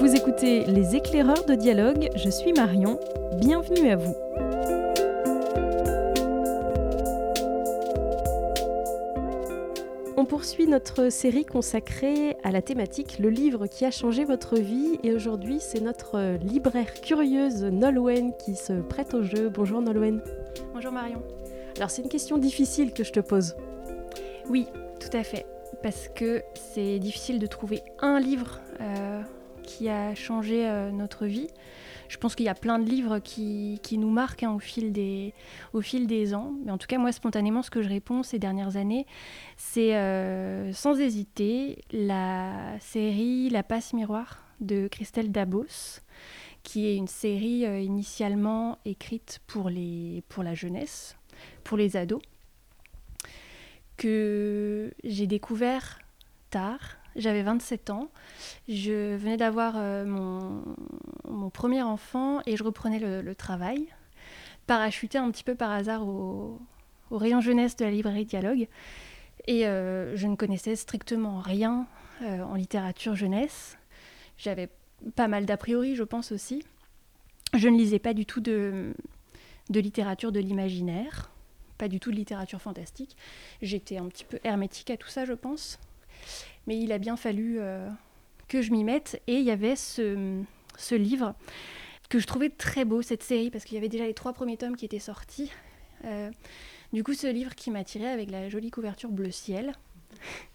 Vous écoutez Les éclaireurs de dialogue, je suis Marion, bienvenue à vous. On poursuit notre série consacrée à la thématique Le livre qui a changé votre vie et aujourd'hui c'est notre libraire curieuse Nolwenn qui se prête au jeu. Bonjour Nolwenn. Bonjour Marion. Alors c'est une question difficile que je te pose. Oui, tout à fait. Parce que c'est difficile de trouver un livre euh, qui a changé euh, notre vie. Je pense qu'il y a plein de livres qui, nous marquent hein, au, fil des, ans. Mais en tout cas, moi, spontanément, ce que je réponds ces dernières années, c'est euh, sans hésiter la série La passe miroir de Christelle Dabos, qui est une série initialement écrite pour, pour la jeunesse, pour les ados que j'ai découvert tard. J'avais 27 ans. Je venais d'avoir euh, mon, premier enfant et je reprenais le, travail. Parachuté un petit peu par hasard au, rayon jeunesse de la librairie Dialogue. Et euh, je ne connaissais strictement rien euh, en littérature jeunesse. J'avais pas mal d'a priori, je pense aussi. Je ne lisais pas du tout de, de littérature de l'imaginaire pas du tout de littérature fantastique. J'étais un petit peu hermétique à tout ça, je pense. Mais il a bien fallu euh, que je m'y mette. Et il y avait ce, ce, livre que je trouvais très beau, cette série, parce qu'il y avait déjà les trois premiers tomes qui étaient sortis. Euh, du coup, ce livre qui m'attirait avec la jolie couverture bleu ciel.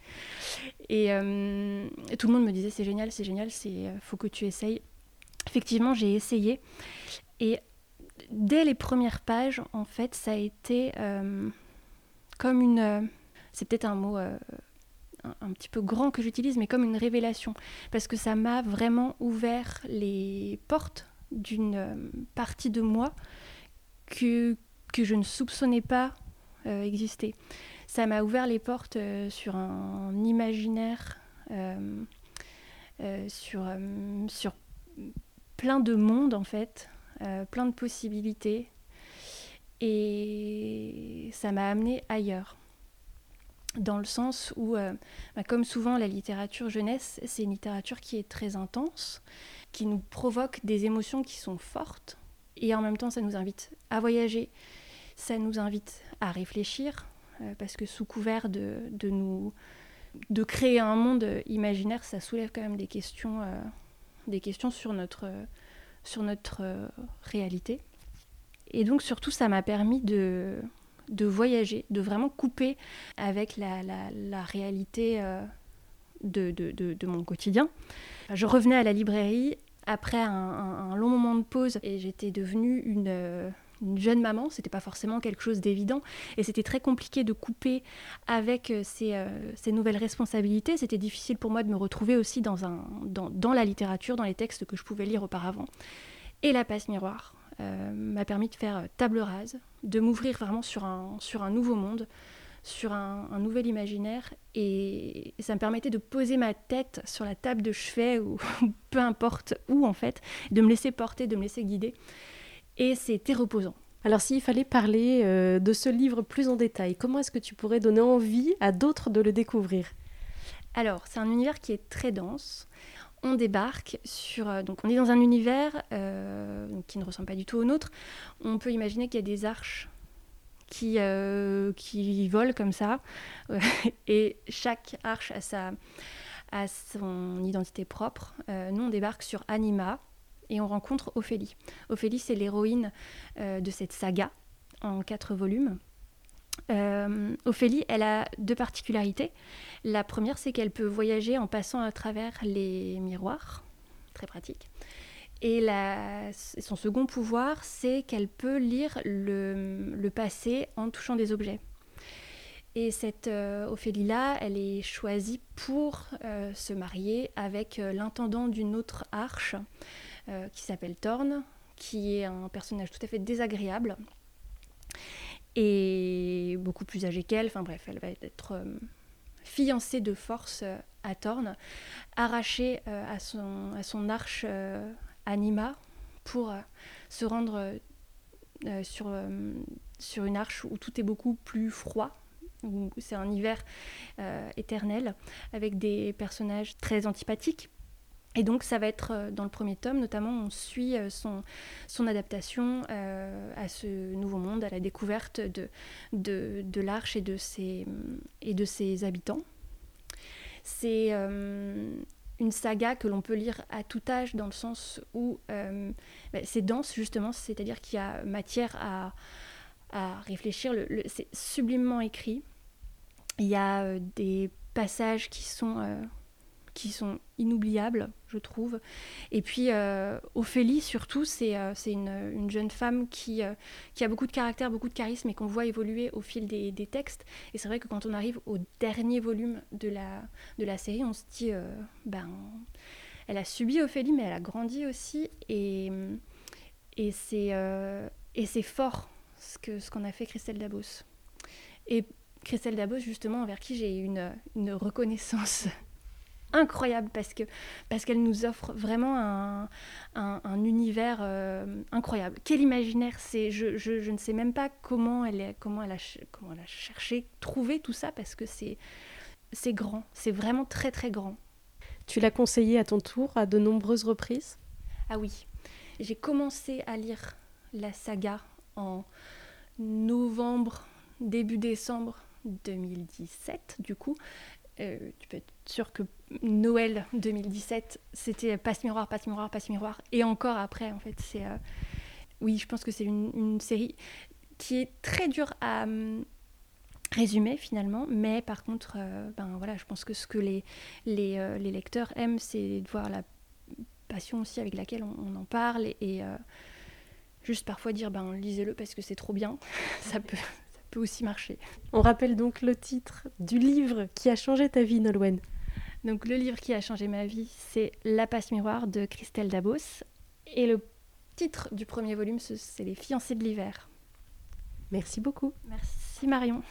Et, euh, tout le monde me disait c'est génial, c'est génial, c'est faut que tu essayes. Effectivement, j'ai essayé. Et dès les premières pages, en fait, ça a été comme une. C'est peut-être un mot euh, un, petit peu grand que j'utilise, mais comme une révélation. Parce que ça m'a vraiment ouvert les portes d'une partie de moi que, je ne soupçonnais pas exister. Ça m'a ouvert les portes sur un, imaginaire, sur, sur plein de mondes, en fait euh, plein de possibilités. Et ça m'a amené ailleurs. Dans le sens où, euh, bah, comme souvent, la littérature jeunesse, c'est une littérature qui est très intense, qui nous provoque des émotions qui sont fortes. Et en même temps, ça nous invite à voyager, ça nous invite à réfléchir, euh, parce que sous couvert de, de, nous de créer un monde imaginaire, ça soulève quand même des questions, des questions sur notre sur notre euh, réalité. Et donc surtout, ça m'a permis de, de voyager, de vraiment couper avec la, la, réalité euh, de, de, de, mon quotidien. Je revenais à la librairie après un, long moment de pause et j'étais devenue une, euh, une jeune maman, c'était pas forcément quelque chose d'évident et c'était très compliqué de couper avec euh, euh, ces, nouvelles responsabilités. C'était difficile pour moi de me retrouver aussi dans, un, dans, la littérature, dans les textes que je pouvais lire auparavant. Et la passe miroir m'a permis de faire table rase, de m'ouvrir vraiment sur un, sur un nouveau monde, sur un, nouvel imaginaire et ça me permettait de poser ma tête sur la table de chevet ou peu importe où en fait, de me laisser porter, de me laisser guider et c'était reposant. Alors s'il fallait parler euh, de ce livre plus en détail, comment est-ce que tu pourrais donner envie à d'autres de le découvrir? Alors c'est un univers qui est très dense. On débarque sur... Euh, donc on est dans un univers euh, qui ne ressemble pas du tout au nôtre. On peut imaginer qu'il y a des arches qui, qui volent comme ça. et chaque arche a, sa, a son identité propre. nous on débarque sur Anima, et on rencontre Ophélie. Ophélie, c'est l'héroïne euh, de cette saga en quatre volumes. Euh, Ophélie, elle a deux particularités. La première, c'est qu'elle peut voyager en passant à travers les miroirs, très pratique. Et son second pouvoir, c'est qu'elle peut lire le, passé en touchant des objets. Et cette euh, Ophélie-là, elle est choisie pour se marier avec l'intendant d'une autre arche euh, qui s'appelle Thorn, qui est un personnage tout à fait désagréable et beaucoup plus âgée qu'elle. Enfin bref, elle va être euh, fiancée de force euh, à Thorn, arrachée à, son, à son arche Anima pour se rendre sur, sur une arche où tout est beaucoup plus froid c'est un hiver éternel, avec des personnages très antipathiques, Et donc ça va être dans le premier tome, notamment on suit son, son adaptation à ce nouveau monde, à la découverte de, de, l'arche et, de ses, et de ses habitants. C'est une saga que l'on peut lire à tout âge dans le sens où euh, bah, c'est dense justement, c'est-à-dire qu'il y a matière à, réfléchir, c'est sublimement écrit. Il y a euh, des passages qui sont euh, qui sont inoubliables, je trouve. Et puis euh, Ophélie, surtout, c'est euh, une, jeune femme qui, euh, qui a beaucoup de caractère, beaucoup de charisme et qu'on voit évoluer au fil des, textes. Et c'est vrai que quand on arrive au dernier volume de la, de la série, on se dit, ben, elle a subi Ophélie, mais elle a grandi aussi. Et, et c'est fort ce qu'on ce qu'on a fait Christelle Dabos. Et Christelle Dabos, justement, envers qui j'ai une, une reconnaissance incroyable parce que parce qu'elle nous offre vraiment un, un, univers euh, incroyable. Quel imaginaire c'est je, je, je, ne sais même pas comment elle est, comment elle a comment elle a cherché trouvé tout ça parce que c'est c'est grand, c'est vraiment très très grand. Tu l'as conseillé à ton tour à de nombreuses reprises? Ah oui. J'ai commencé à lire la saga en novembre, début décembre 2017 du coup. Euh, tu peux être sûr que Noël 2017, c'était passe miroir, passe miroir, passe miroir. Et encore après, en fait, c'est. Euh, oui, je pense que c'est une, série qui est très dure à hum, résumer finalement, mais par contre, euh, ben voilà, je pense que ce que les, les, les lecteurs aiment, c'est de voir la passion aussi avec laquelle on, en parle et, juste parfois dire ben lisez-le parce que c'est trop bien, ça peut peut aussi marcher. On rappelle donc le titre du livre qui a changé ta vie, Nolwenn. Donc le livre qui a changé ma vie, c'est La passe miroir de Christelle Dabos. Et le titre du premier volume, c'est Les fiancés de l'hiver. Merci beaucoup. Merci Marion.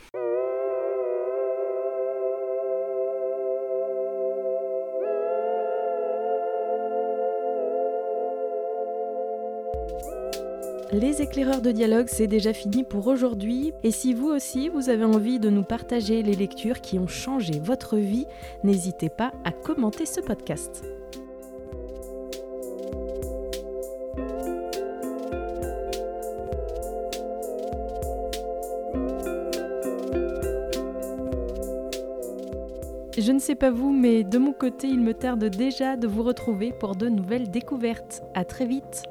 Les éclaireurs de dialogue, c'est déjà fini pour aujourd'hui. Et si vous aussi, vous avez envie de nous partager les lectures qui ont changé votre vie, n'hésitez pas à commenter ce podcast. Je ne sais pas vous, mais de mon côté, il me tarde déjà de vous retrouver pour de nouvelles découvertes. À très vite!